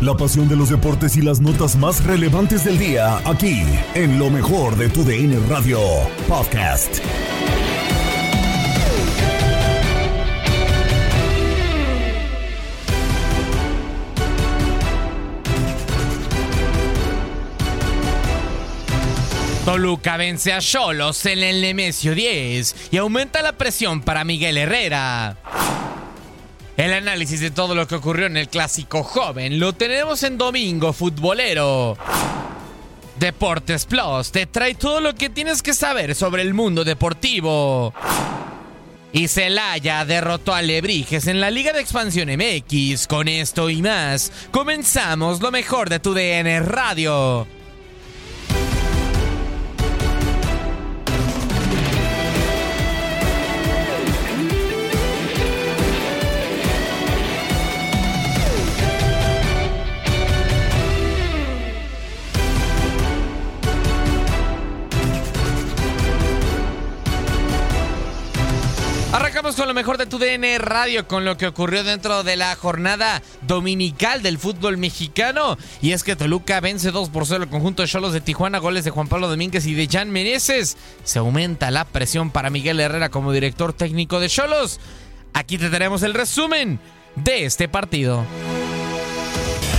La pasión de los deportes y las notas más relevantes del día, aquí, en lo mejor de tu DN Radio Podcast. Toluca vence a Cholos en el Nemesio 10 y aumenta la presión para Miguel Herrera. El análisis de todo lo que ocurrió en el clásico joven lo tenemos en Domingo Futbolero. Deportes Plus te trae todo lo que tienes que saber sobre el mundo deportivo. Y Celaya derrotó a Lebrijes en la Liga de Expansión MX. Con esto y más, comenzamos lo mejor de tu DN Radio. Arrancamos con lo mejor de tu DN Radio, con lo que ocurrió dentro de la jornada dominical del fútbol mexicano. Y es que Toluca vence 2 por 0 el conjunto de Cholos de Tijuana, goles de Juan Pablo Domínguez y de Jan Meneses. Se aumenta la presión para Miguel Herrera como director técnico de Cholos. Aquí te tenemos el resumen de este partido.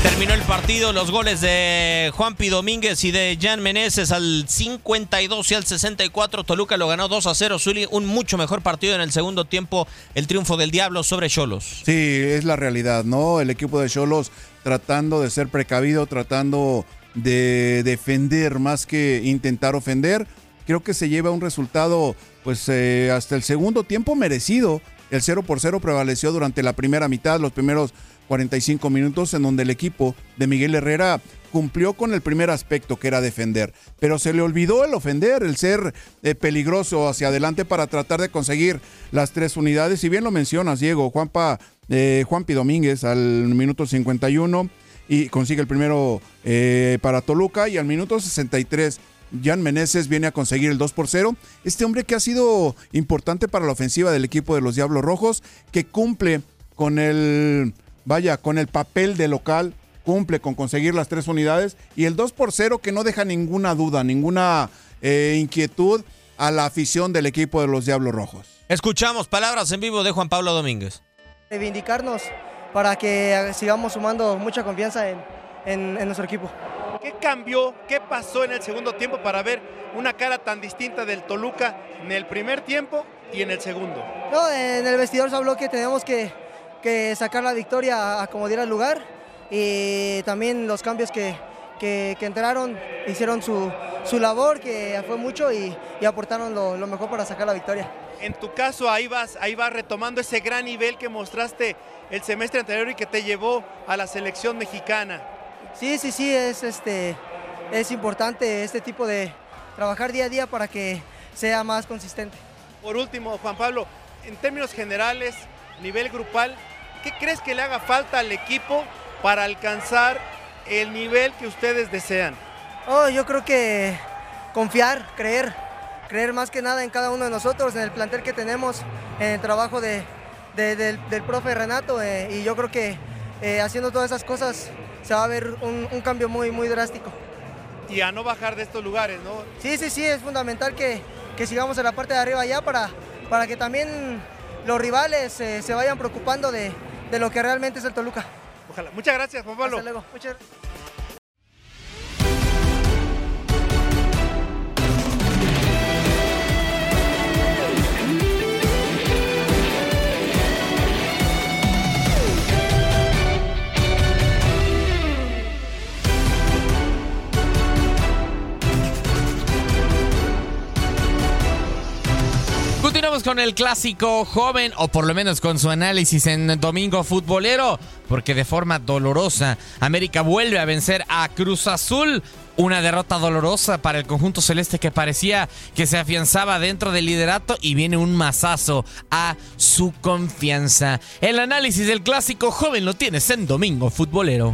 Terminó el partido, los goles de Juanpi Domínguez y de Jan Meneses al 52 y al 64. Toluca lo ganó 2 a 0. Zuli, un mucho mejor partido en el segundo tiempo. El triunfo del Diablo sobre Cholos. Sí, es la realidad, ¿no? El equipo de Cholos tratando de ser precavido, tratando de defender más que intentar ofender. Creo que se lleva un resultado, pues eh, hasta el segundo tiempo merecido. El 0 por 0 prevaleció durante la primera mitad, los primeros 45 minutos en donde el equipo de Miguel Herrera cumplió con el primer aspecto que era defender, pero se le olvidó el ofender, el ser eh, peligroso hacia adelante para tratar de conseguir las tres unidades. Si bien lo mencionas, Diego, Juanpa, eh, Juanpi Domínguez al minuto 51 y consigue el primero eh, para Toluca y al minuto 63 Jan Meneses viene a conseguir el 2 por 0. Este hombre que ha sido importante para la ofensiva del equipo de los Diablos Rojos, que cumple con el vaya, con el papel de local, cumple con conseguir las tres unidades y el 2 por 0 que no deja ninguna duda, ninguna eh, inquietud a la afición del equipo de los Diablos Rojos. Escuchamos palabras en vivo de Juan Pablo Domínguez. Reivindicarnos para que sigamos sumando mucha confianza en, en, en nuestro equipo. ¿Qué cambió? ¿Qué pasó en el segundo tiempo para ver una cara tan distinta del Toluca en el primer tiempo y en el segundo? No, en el vestidor se habló que tenemos que, que sacar la victoria a, como diera el lugar y también los cambios que, que, que entraron hicieron su, su, labor, que fue mucho y, y aportaron lo, lo, mejor para sacar la victoria. En tu caso, ahí vas, ahí vas retomando ese gran nivel que mostraste el semestre anterior y que te llevó a la selección mexicana. Sí, sí, sí, es, este, es importante este tipo de trabajar día a día para que sea más consistente. Por último, Juan Pablo, en términos generales, nivel grupal, ¿qué crees que le haga falta al equipo para alcanzar el nivel que ustedes desean? Oh, yo creo que confiar, creer, creer más que nada en cada uno de nosotros, en el plantel que tenemos, en el trabajo de, de, del, del, profe Renato eh, y yo creo que eh, haciendo todas esas cosas se va a ver un, un, cambio muy, muy drástico. Y a no bajar de estos lugares, ¿no? Sí, sí, sí, es fundamental que, que sigamos en la parte de arriba ya para, para que también los rivales eh, se vayan preocupando de, de, lo que realmente es el Toluca. Ojalá. Muchas gracias, Juan Pablo. Hasta luego. Muchas Continuamos con el clásico joven, o por lo menos con su análisis en Domingo Futbolero, porque de forma dolorosa, América vuelve a vencer a Cruz Azul. Una derrota dolorosa para el conjunto celeste que parecía que se afianzaba dentro del liderato y viene un mazazo a su confianza. El análisis del clásico joven lo tienes en Domingo Futbolero.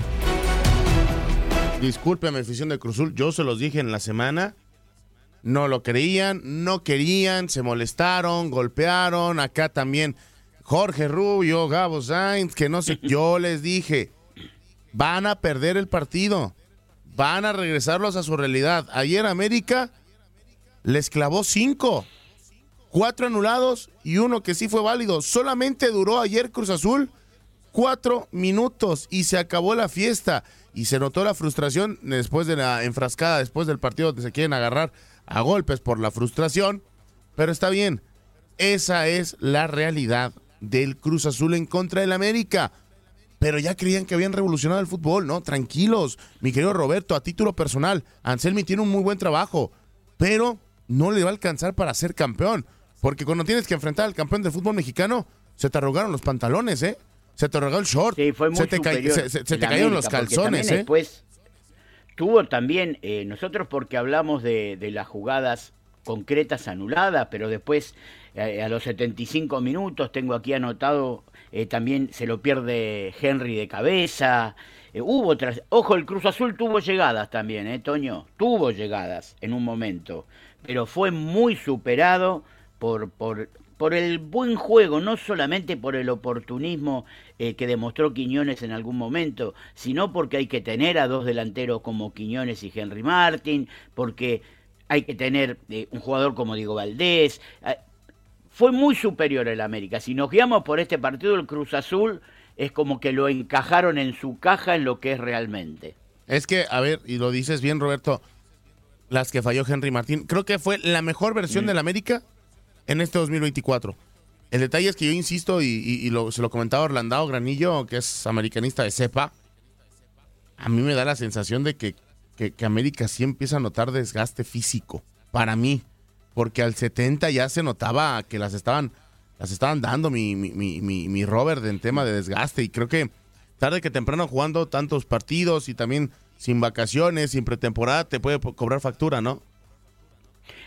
Discúlpeme, afición de Cruz Azul, yo se los dije en la semana no lo creían, no querían, se molestaron, golpearon, acá también Jorge Rubio, Gabo Sainz, que no sé, yo les dije, van a perder el partido. Van a regresarlos a su realidad. Ayer América les clavó cinco. Cuatro anulados y uno que sí fue válido. Solamente duró ayer Cruz Azul cuatro minutos y se acabó la fiesta. Y se notó la frustración después de la enfrascada, después del partido donde se quieren agarrar a golpes por la frustración. Pero está bien. Esa es la realidad del Cruz Azul en contra del América. Pero ya creían que habían revolucionado el fútbol, ¿no? Tranquilos, mi querido Roberto, a título personal, Anselmi tiene un muy buen trabajo, pero no le va a alcanzar para ser campeón. Porque cuando tienes que enfrentar al campeón del fútbol mexicano, se te arrugaron los pantalones, ¿eh? Se te arrugó el short. Sí, fue muy se te, se, se te cayeron los calzones, ¿eh? Después tuvo también, eh, nosotros porque hablamos de, de las jugadas concretas anuladas, pero después eh, a los 75 minutos tengo aquí anotado eh, también se lo pierde Henry de cabeza. Eh, hubo otras. Ojo, el Cruz Azul tuvo llegadas también, ¿eh, Toño? Tuvo llegadas en un momento. Pero fue muy superado por, por, por el buen juego, no solamente por el oportunismo eh, que demostró Quiñones en algún momento, sino porque hay que tener a dos delanteros como Quiñones y Henry Martin, porque hay que tener eh, un jugador como Diego Valdés. Eh, fue muy superior el América. Si nos guiamos por este partido, el Cruz Azul es como que lo encajaron en su caja en lo que es realmente. Es que, a ver, y lo dices bien, Roberto, las que falló Henry Martín, creo que fue la mejor versión Mm. del América en este 2024. El detalle es que yo insisto, y, lo- se lo comentaba Orlandao Granillo, que es americanista de cepa, a mí me da la sensación de que, América sí empieza a notar desgaste físico, para mí, porque al 70 ya se notaba que las estaban, las estaban dando mi, mi, mi, mi- Robert en tema de desgaste, y creo que tarde que temprano jugando tantos partidos y también sin vacaciones, sin pretemporada, te puede cobrar factura, ¿no?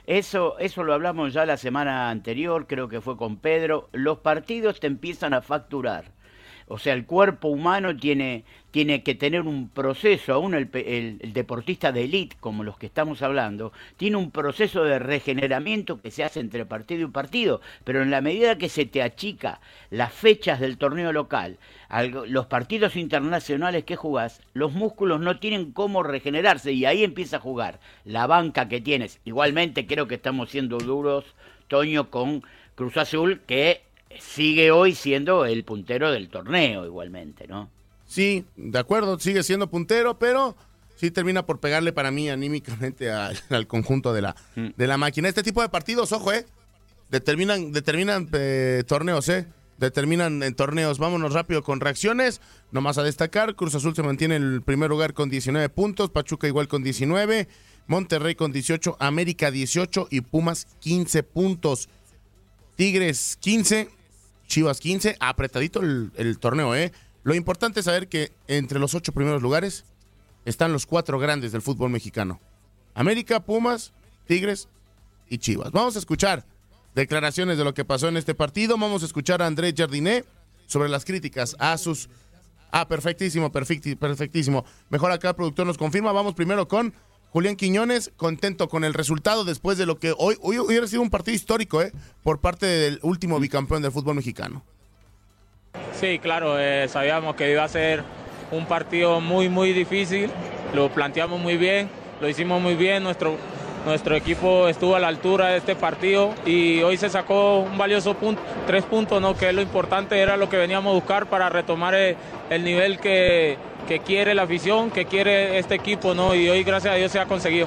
Eso, eso lo hablamos ya la semana anterior, creo que fue con Pedro. Los partidos te empiezan a facturar. O sea, el cuerpo humano tiene, tiene que tener un proceso, aún el, deportista de élite, como los que estamos hablando, tiene un proceso de regeneramiento que se hace entre partido y partido, pero en la medida que se te achica las fechas del torneo local, los partidos internacionales que jugás, los músculos no tienen cómo regenerarse y ahí empieza a jugar la banca que tienes. Igualmente creo que estamos siendo duros, Toño, con Cruz Azul, que sigue hoy siendo el puntero del torneo igualmente, ¿no? Sí, de acuerdo, sigue siendo puntero, pero sí termina por pegarle para mí anímicamente al, al conjunto de la, de la máquina. Este tipo de partidos, ojo, ¿eh? Determinan, determinan eh, torneos, ¿eh? Determinan en torneos. Vámonos rápido con reacciones. Nomás a destacar, Cruz Azul se mantiene en el primer lugar con 19 puntos, Pachuca igual con 19, Monterrey con 18, América 18 y Pumas 15 puntos. Tigres 15, Chivas 15, apretadito el, torneo, ¿eh? Lo importante es saber que entre los ocho primeros lugares están los cuatro grandes del fútbol mexicano. América, Pumas, Tigres y Chivas. Vamos a escuchar declaraciones de lo que pasó en este partido. Vamos a escuchar a Andrés Jardiné sobre las críticas a sus... Ah, perfectísimo, perfectísimo. Mejor acá el productor nos confirma. Vamos primero con Julián Quiñones, contento con el resultado después de lo que hoy, hoy hubiera sido un partido histórico, ¿eh? Por parte del último bicampeón del fútbol mexicano. Sí, claro, eh, sabíamos que iba a ser un partido muy, muy difícil. Lo planteamos muy bien, lo hicimos muy bien. Nuestro, nuestro equipo estuvo a la altura de este partido y hoy se sacó un valioso punto, tres puntos, ¿no? que es lo importante, era lo que veníamos a buscar para retomar el, el nivel que, que quiere la afición, que quiere este equipo, ¿no? y hoy gracias a Dios se ha conseguido.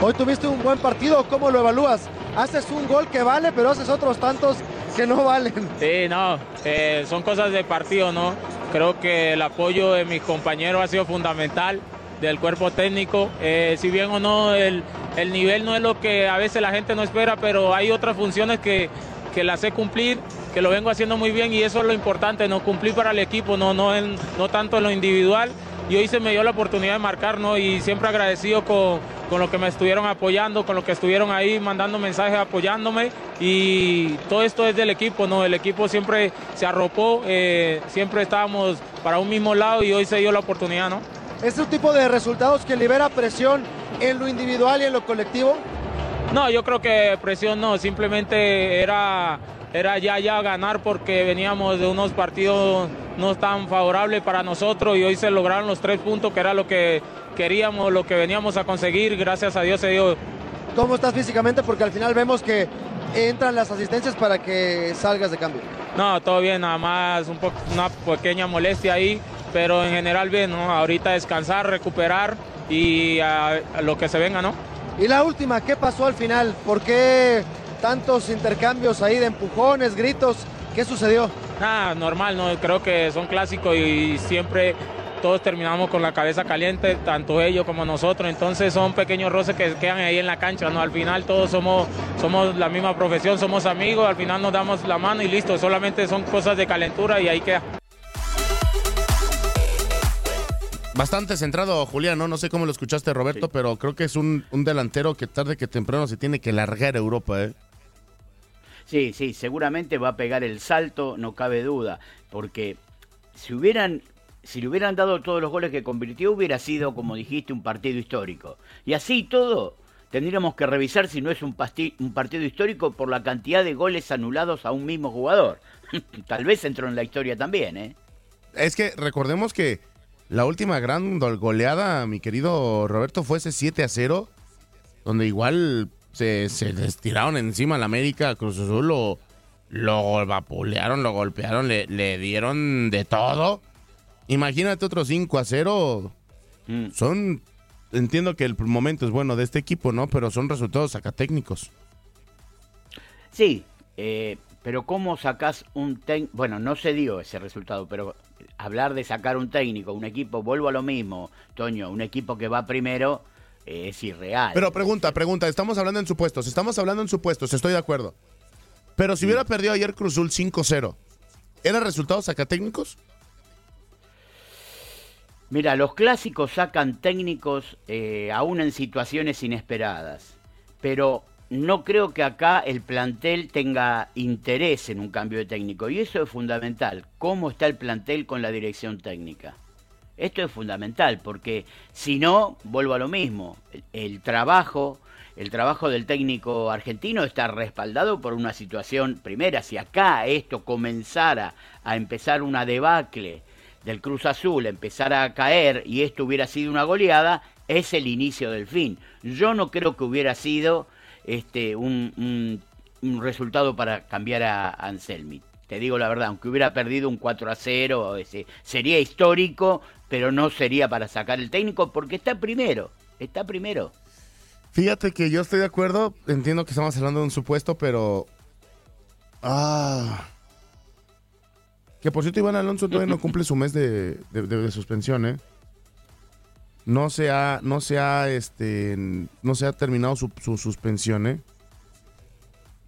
Hoy tuviste un buen partido, ¿cómo lo evalúas? Haces un gol que vale, pero haces otros tantos que no valen. Sí, no, eh, son cosas de partido, ¿no? Creo que el apoyo de mis compañeros ha sido fundamental, del cuerpo técnico. Eh, si bien o no, el, el nivel no es lo que a veces la gente no espera, pero hay otras funciones que, que las sé cumplir, que lo vengo haciendo muy bien y eso es lo importante, no cumplir para el equipo, no, no, en- no tanto en lo individual. Y hoy se me dio la oportunidad de marcar, ¿no? Y siempre agradecido con, con lo que me estuvieron apoyando, con lo que estuvieron ahí mandando mensajes apoyándome. Y todo esto es del equipo, ¿no? El equipo siempre se arropó, eh, siempre estábamos para un mismo lado y hoy se dio la oportunidad, ¿no? ¿Es un tipo de resultados que libera presión en lo individual y en lo colectivo? No, yo creo que presión no, simplemente era, era ya ya ganar porque veníamos de unos partidos no estaban favorables para nosotros y hoy se lograron los tres puntos que era lo que queríamos, lo que veníamos a conseguir, gracias a Dios se dio. ¿Cómo estás físicamente? Porque al final vemos que entran las asistencias para que salgas de cambio. No, todo bien, nada más un una pequeña molestia ahí, pero en general bien, ¿no? Ahorita descansar, recuperar y a, a lo que se venga, ¿no? Y la última, ¿qué pasó al final? ¿Por qué tantos intercambios ahí de empujones, gritos? ¿Qué sucedió? Nada, normal, ¿no? Creo que son clásicos y siempre todos terminamos con la cabeza caliente, tanto ellos como nosotros. Entonces son pequeños roces que quedan ahí en la cancha, ¿no? Al final todos somos, somos la misma profesión, somos amigos, al final nos damos la mano y listo. Solamente son cosas de calentura y ahí queda. Bastante centrado, Julián, ¿no? No sé cómo lo escuchaste, Roberto, pero creo que es un, un delantero que tarde que temprano se tiene que largar a Europa, ¿eh? Sí, sí, seguramente va a pegar el salto, no cabe duda, porque si hubieran si le hubieran dado todos los goles que convirtió, hubiera sido, como dijiste, un partido histórico. Y así todo, tendríamos que revisar si no es un, un partido histórico por la cantidad de goles anulados a un mismo jugador. Tal vez entró en la historia también, ¿eh? Es que recordemos que la última gran goleada, mi querido Roberto, fue ese 7 a 0, donde igual se, se les tiraron encima a la América, Cruz Azul lo, lo vapulearon, lo golpearon, le, le dieron de todo. Imagínate otro 5 a 0. Mm. Son. Entiendo que el momento es bueno de este equipo, ¿no? Pero son resultados sacatécnicos. Sí, eh, pero ¿cómo sacás un técnico? Bueno, no se dio ese resultado, pero hablar de sacar un técnico, un equipo, vuelvo a lo mismo, Toño, un equipo que va primero eh, es irreal. Pero pregunta, pregunta, estamos hablando en supuestos, estamos hablando en supuestos, estoy de acuerdo. Pero si hubiera perdido ayer Cruzul 5-0, ¿eran resultados sacatécnicos? Mira, los clásicos sacan técnicos eh, aún en situaciones inesperadas, pero no creo que acá el plantel tenga interés en un cambio de técnico y eso es fundamental. ¿Cómo está el plantel con la dirección técnica? Esto es fundamental porque si no, vuelvo a lo mismo, el, trabajo, el trabajo del técnico argentino está respaldado por una situación primera. Si acá esto comenzara a empezar una debacle, del Cruz Azul empezara a caer y esto hubiera sido una goleada, es el inicio del fin. Yo no creo que hubiera sido este, un, un, resultado para cambiar a Anselmi. Te digo la verdad, aunque hubiera perdido un 4 a 0, ese, sería histórico, pero no sería para sacar el técnico porque está primero, está primero. Fíjate que yo estoy de acuerdo, entiendo que estamos hablando de un supuesto, pero... Ah... Que por cierto, Iván Alonso todavía no cumple su mes de, de suspensión, ¿eh? No se ha, no se ha, este, no se ha terminado su, su, suspensión, ¿eh?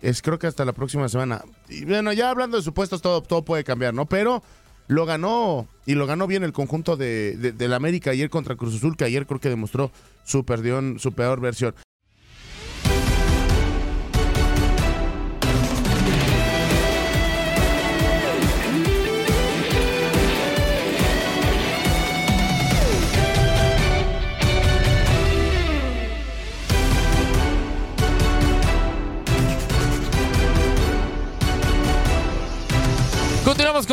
Es creo que hasta la próxima semana. Y bueno, ya hablando de supuestos, todo, todo puede cambiar, ¿no? Pero lo ganó, y lo ganó bien el conjunto de, de, del América ayer contra Cruz Azul, que ayer creo que demostró su, perdión, su peor versión.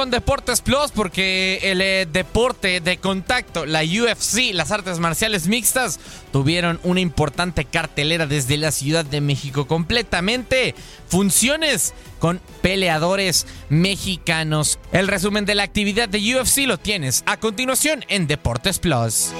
Deportes Plus porque el eh, deporte de contacto, la UFC, las artes marciales mixtas, tuvieron una importante cartelera desde la Ciudad de México. Completamente funciones con peleadores mexicanos. El resumen de la actividad de UFC lo tienes a continuación en Deportes Plus.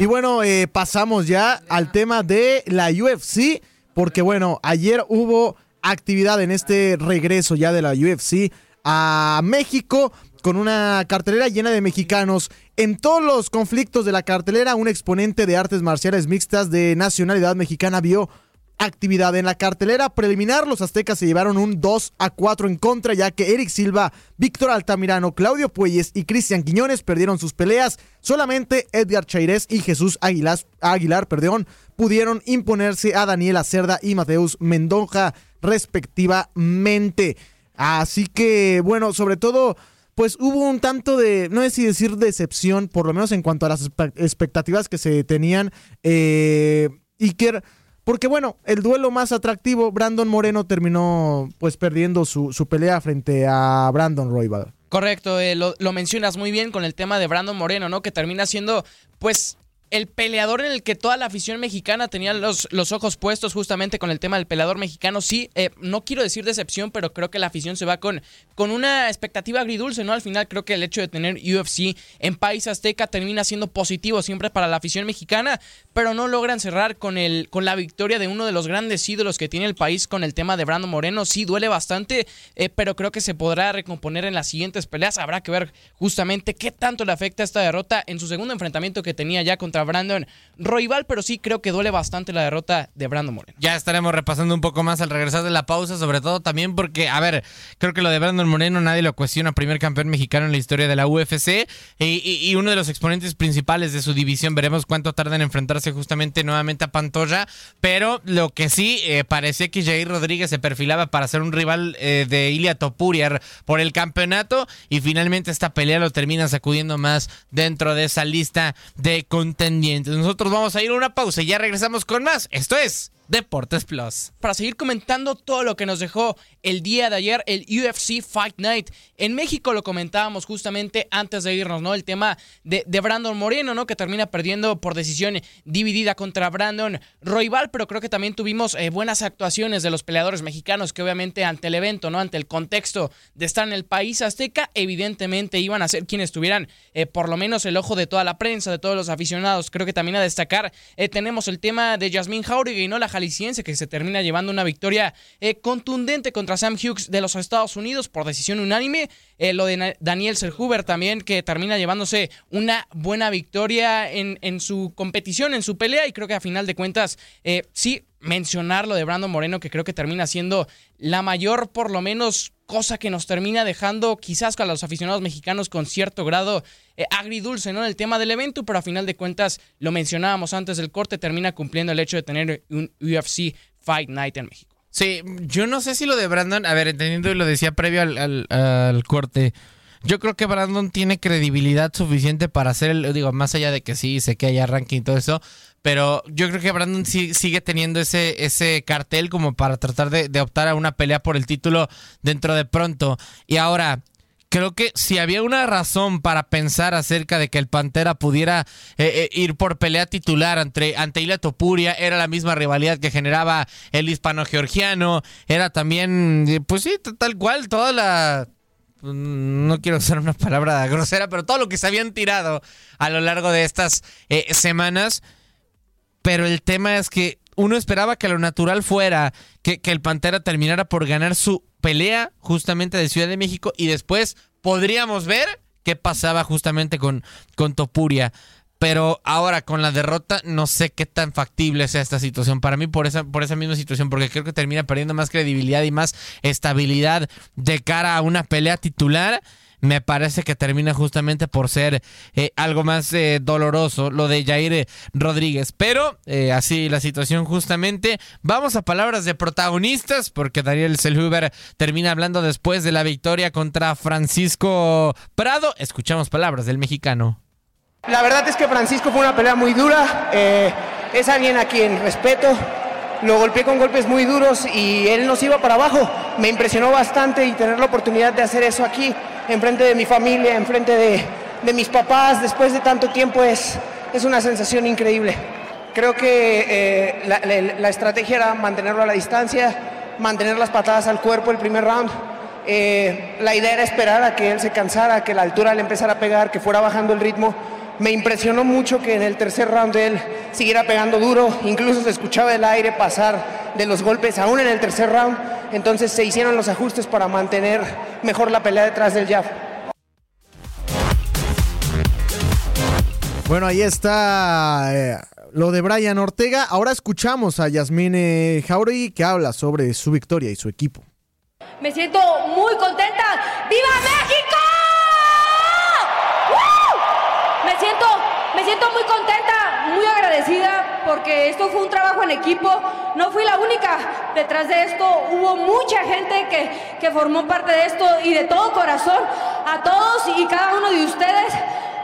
Y bueno, eh, pasamos ya al tema de la UFC, porque bueno, ayer hubo actividad en este regreso ya de la UFC a México con una cartelera llena de mexicanos. En todos los conflictos de la cartelera, un exponente de artes marciales mixtas de nacionalidad mexicana vio actividad en la cartelera preliminar. Los aztecas se llevaron un 2 a 4 en contra, ya que Eric Silva, Víctor Altamirano, Claudio Puelles y Cristian Quiñones perdieron sus peleas. Solamente Edgar Chairés y Jesús Aguilar, Aguilar pudieron imponerse a Daniela Cerda y Mateus Mendonja, respectivamente. Así que, bueno, sobre todo, pues hubo un tanto de, no sé si decir decepción, por lo menos en cuanto a las expectativas que se tenían. Eh, Iker, porque bueno, el duelo más atractivo, Brandon Moreno terminó pues perdiendo su, su pelea frente a Brandon Royval. Correcto, eh, lo, lo mencionas muy bien con el tema de Brandon Moreno, ¿no? Que termina siendo, pues, el peleador en el que toda la afición mexicana tenía los, los ojos puestos justamente con el tema del peleador mexicano. Sí, eh, no quiero decir decepción, pero creo que la afición se va con, con una expectativa agridulce, ¿no? Al final creo que el hecho de tener UFC en País Azteca termina siendo positivo siempre para la afición mexicana, pero no logran cerrar con, el, con la victoria de uno de los grandes ídolos que tiene el país con el tema de Brandon Moreno. Sí, duele bastante, eh, pero creo que se podrá recomponer en las siguientes peleas. Habrá que ver justamente qué tanto le afecta esta derrota en su segundo enfrentamiento que tenía ya contra Brandon Royval, pero sí creo que duele bastante la derrota de Brandon Moreno. Ya estaremos repasando un poco más al regresar de la pausa, sobre todo también porque, a ver, creo que lo de Brandon Moreno nadie lo cuestiona, primer campeón mexicano en la historia de la UFC y, uno de los exponentes principales de su división. Veremos cuánto tarda en enfrentarse justamente nuevamente a Pantoya, pero lo que sí eh, parecía que Jair Rodríguez se perfilaba para ser un rival eh, de Ilia Topuriar por el campeonato y finalmente esta pelea lo termina sacudiendo más dentro de esa lista de contendientes. Nosotros vamos a ir a una pausa y ya regresamos con más. Esto es Deportes Plus. Para seguir comentando todo lo que nos dejó el día de ayer, el UFC Fight Night. En México lo comentábamos justamente antes de irnos, ¿no? El tema de, de Brandon Moreno, ¿no? Que termina perdiendo por decisión dividida contra Brandon Royval, pero creo que también tuvimos eh, buenas actuaciones de los peleadores mexicanos que obviamente ante el evento, ¿no? Ante el contexto de estar en el país azteca, evidentemente iban a ser quienes tuvieran eh, por lo menos el ojo de toda la prensa, de todos los aficionados. Creo que también a destacar eh, tenemos el tema de Jasmine Jauregui, ¿no? La jalisciense que se termina llevando una victoria contundente contra Sam Hughes de los Estados Unidos por decisión unánime. Eh, lo de Daniel Serhuber también, que termina llevándose una buena victoria en, en, su competición, en su pelea. Y creo que a final de cuentas, eh, sí, mencionar lo de Brandon Moreno, que creo que termina siendo la mayor, por lo menos, cosa que nos termina dejando quizás a los aficionados mexicanos con cierto grado eh, agridulce, ¿no? El tema del evento, pero a final de cuentas, lo mencionábamos antes del corte, termina cumpliendo el hecho de tener un UFC Fight Night en México. Sí, yo no sé si lo de Brandon, a ver, entendiendo y lo decía previo al, corte, yo creo que Brandon tiene credibilidad suficiente para hacer, el, digo, más allá de que sí, sé que haya ranking y todo eso, pero yo creo que Brandon sí, sigue teniendo ese, ese cartel como para tratar de optar a una pelea por el título dentro de pronto. Y ahora, creo que si había una razón para pensar acerca de que el Pantera pudiera eh, eh, ir por pelea titular ante, ante Topuria, era la misma rivalidad que generaba el hispano-georgiano, era también, pues sí, tal cual, toda la... No quiero usar una palabra grosera, pero todo lo que se habían tirado a lo largo de estas eh, semanas. Pero el tema es que uno esperaba que lo natural fuera que, el Pantera terminara por ganar su pelea justamente de Ciudad de México y después podríamos ver qué pasaba justamente con, con Topuria. Pero ahora con la derrota no sé qué tan factible sea esta situación. Para mí por esa, por esa misma situación, porque creo que termina perdiendo más credibilidad y más estabilidad de cara a una pelea titular me parece que termina justamente por ser eh, algo más eh, doloroso lo de Jair Rodríguez. Pero eh, así la situación justamente. Vamos a palabras de protagonistas porque Daniel Selhuber termina hablando después de la victoria contra Francisco Prado. Escuchamos palabras del mexicano. La verdad es que Francisco fue una pelea muy dura. es alguien a quien respeto. Lo golpeé con golpes muy duros y él nos iba para abajo. Me impresionó bastante y tener la oportunidad de hacer eso aquí enfrente de mi familia, enfrente de, de mis papás, después de tanto tiempo, es, es una sensación increíble. Creo que eh, la, la, la, estrategia era mantenerlo a la distancia, mantener las patadas al cuerpo el primer round. Eh, la idea era esperar a que él se cansara, que la altura le empezara a pegar, que fuera bajando el ritmo. Me impresionó mucho que en el tercer round él siguiera pegando duro, incluso se escuchaba el aire pasar de los golpes aún en el tercer round. Entonces se hicieron los ajustes para mantener mejor la pelea detrás del jab. Bueno, ahí está eh, lo de Brian Ortega. Ahora escuchamos a Yasmine Jauregui que habla sobre su victoria y su equipo. Me siento muy contenta. ¡Viva México! Siento muy contenta, muy agradecida porque esto fue un trabajo en equipo. No fui la única. Detrás de esto hubo mucha gente que, que formó parte de esto y de todo corazón. A todos y cada uno de ustedes,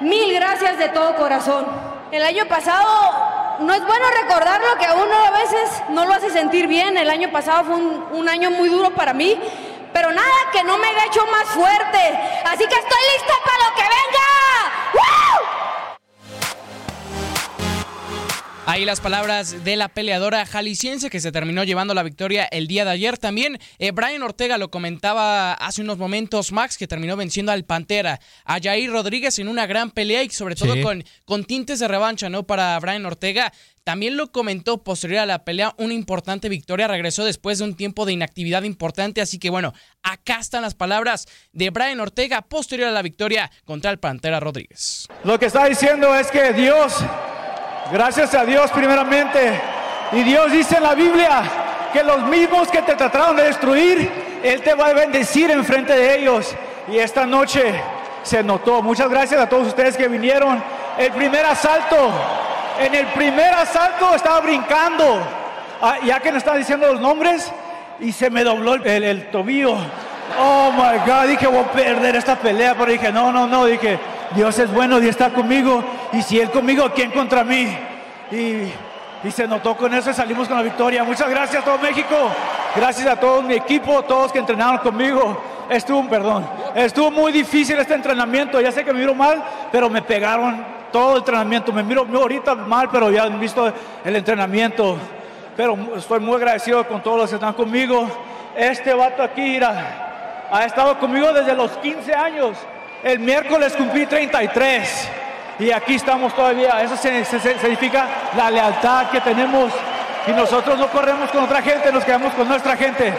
mil gracias de todo corazón. El año pasado no es bueno recordarlo que a uno a veces no lo hace sentir bien. El año pasado fue un, año muy duro para mí, pero nada que no me haya hecho más fuerte. Así que estoy lista para lo que venga. ¡Woo! Ahí las palabras de la peleadora jalisciense que se terminó llevando la victoria el día de ayer. También eh, Brian Ortega lo comentaba hace unos momentos, Max, que terminó venciendo al Pantera, a Jair Rodríguez en una gran pelea y sobre todo Sí. con, con tintes de revancha, ¿no? Para Brian Ortega. También lo comentó posterior a la pelea, una importante victoria. Regresó después de un tiempo de inactividad importante. Así que bueno, acá están las palabras de Brian Ortega posterior a la victoria contra el Pantera Rodríguez. Lo que está diciendo es que Dios, gracias a Dios primeramente, y Dios dice en la Biblia que los mismos que te trataron de destruir, Él te va a bendecir en frente de ellos. Y esta noche se notó. Muchas gracias a todos ustedes que vinieron. El primer asalto, en el primer asalto estaba brincando, Ah, ya que nos están diciendo los nombres, y se me dobló el, el- el tobillo. Oh my God, dije voy a perder esta pelea, pero dije no, no, no, dije Dios es bueno, Dios está conmigo, y si Él conmigo, ¿quién contra mí? Y, se notó con eso y salimos con la victoria. Muchas gracias a todo México, gracias a todo mi equipo, todos que entrenaron conmigo. Estuvo, perdón, estuvo muy difícil este entrenamiento, ya sé que me miro mal, pero me pegaron todo el entrenamiento, me miro ahorita mal, pero ya han visto el entrenamiento pero estoy muy agradecido con todos los que están conmigo. Este vato aquí, mira, ha estado conmigo desde los 15 años. El miércoles cumplí 33 y aquí estamos todavía. Eso significa la lealtad que tenemos y nosotros no corremos con otra gente, nos quedamos con nuestra gente.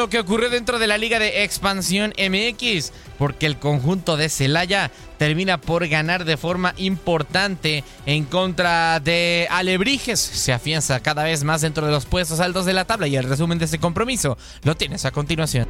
Lo que ocurrió dentro de la Liga de Expansión MX, porque el conjunto de Celaya termina por ganar de forma importante en contra de Alebrijes. Se afianza cada vez más dentro de los puestos altos de la tabla y el resumen de ese compromiso lo tienes a continuación.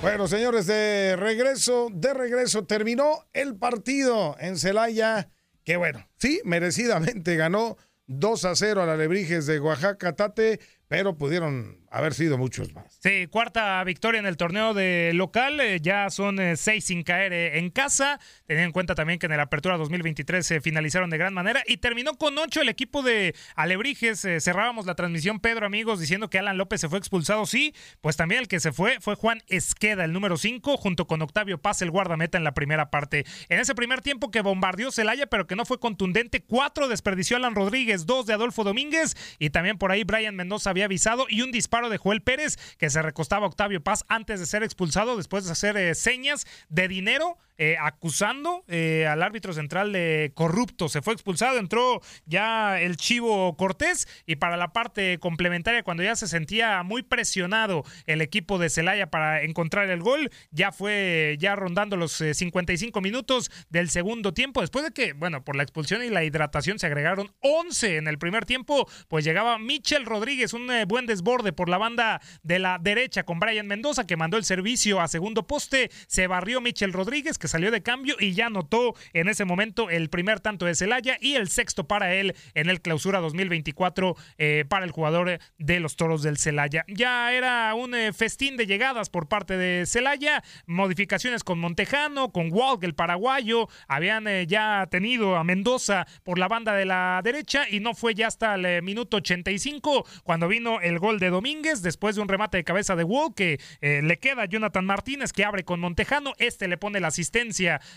Bueno, señores, de regreso, de regreso, terminó el partido en Celaya, que bueno, sí, merecidamente ganó 2 a 0 a la Alebrijes de Oaxaca, Tate, pero pudieron haber sido muchos más. Sí, cuarta victoria en el torneo de local, eh, ya son eh, seis sin caer eh, en casa, teniendo en cuenta también que en la apertura 2023 se finalizaron de gran manera y terminó con ocho el equipo de Alebrijes, cerrábamos la transmisión Pedro amigos diciendo que Alan López se fue expulsado, sí, pues también el que se fue fue Juan Esqueda, el número 5, junto con Octavio Paz, el guardameta en la primera parte. En ese primer tiempo que bombardeó Celaya, pero que no fue contundente, cuatro desperdició Alan Rodríguez, dos de Adolfo Domínguez y también por ahí Brian Mendoza había avisado y un disparo de Joel Pérez que se recostaba a Octavio Paz antes de ser expulsado después de hacer eh, señas de dinero eh, acusando eh, al árbitro central de corrupto. Se fue expulsado, entró ya el Chivo Cortés y para la parte complementaria cuando ya se sentía muy presionado el equipo de Celaya para encontrar el gol, ya fue ya rondando los eh, 55 minutos del segundo tiempo después de que, bueno, por la expulsión y la hidratación se agregaron 11 en el primer tiempo, pues llegaba Michel Rodríguez, un eh, buen desborde por la banda de la derecha con Brian Mendoza que mandó el servicio a segundo poste, se barrió Michel Rodríguez que salió de cambio y ya anotó en ese momento el primer tanto de Celaya y el sexto para él en el clausura 2024 eh, para el jugador de los Toros del Celaya. Ya era un eh, festín de llegadas por parte de Celaya, modificaciones con Montejano, con Walk el paraguayo, habían eh, ya tenido a Mendoza por la banda de la derecha y no fue ya hasta el eh, minuto 85 cuando vino el gol de Domínguez después de un remate de cabeza de Walk que le queda a Jonathan Martínez que abre con Montejano, este le pone la asistencia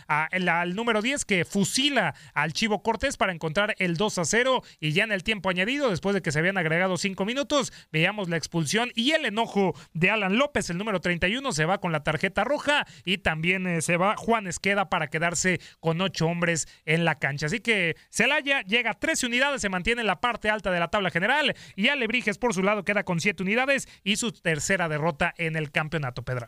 a- el- al número 10 que fusila al Chivo Cortés para encontrar el 2 a 0 y ya en el tiempo añadido, después de que se habían agregado 5 minutos, veíamos la expulsión y el enojo de Alan López, el número 31, se va con la tarjeta roja y también eh, se va Juan Esqueda para quedarse con 8 hombres en la cancha. Así que Celaya llega a 13 unidades, se mantiene en la parte alta de la tabla general y Alebrijes por su lado queda con 7 unidades y su tercera derrota en el campeonato, Pedro.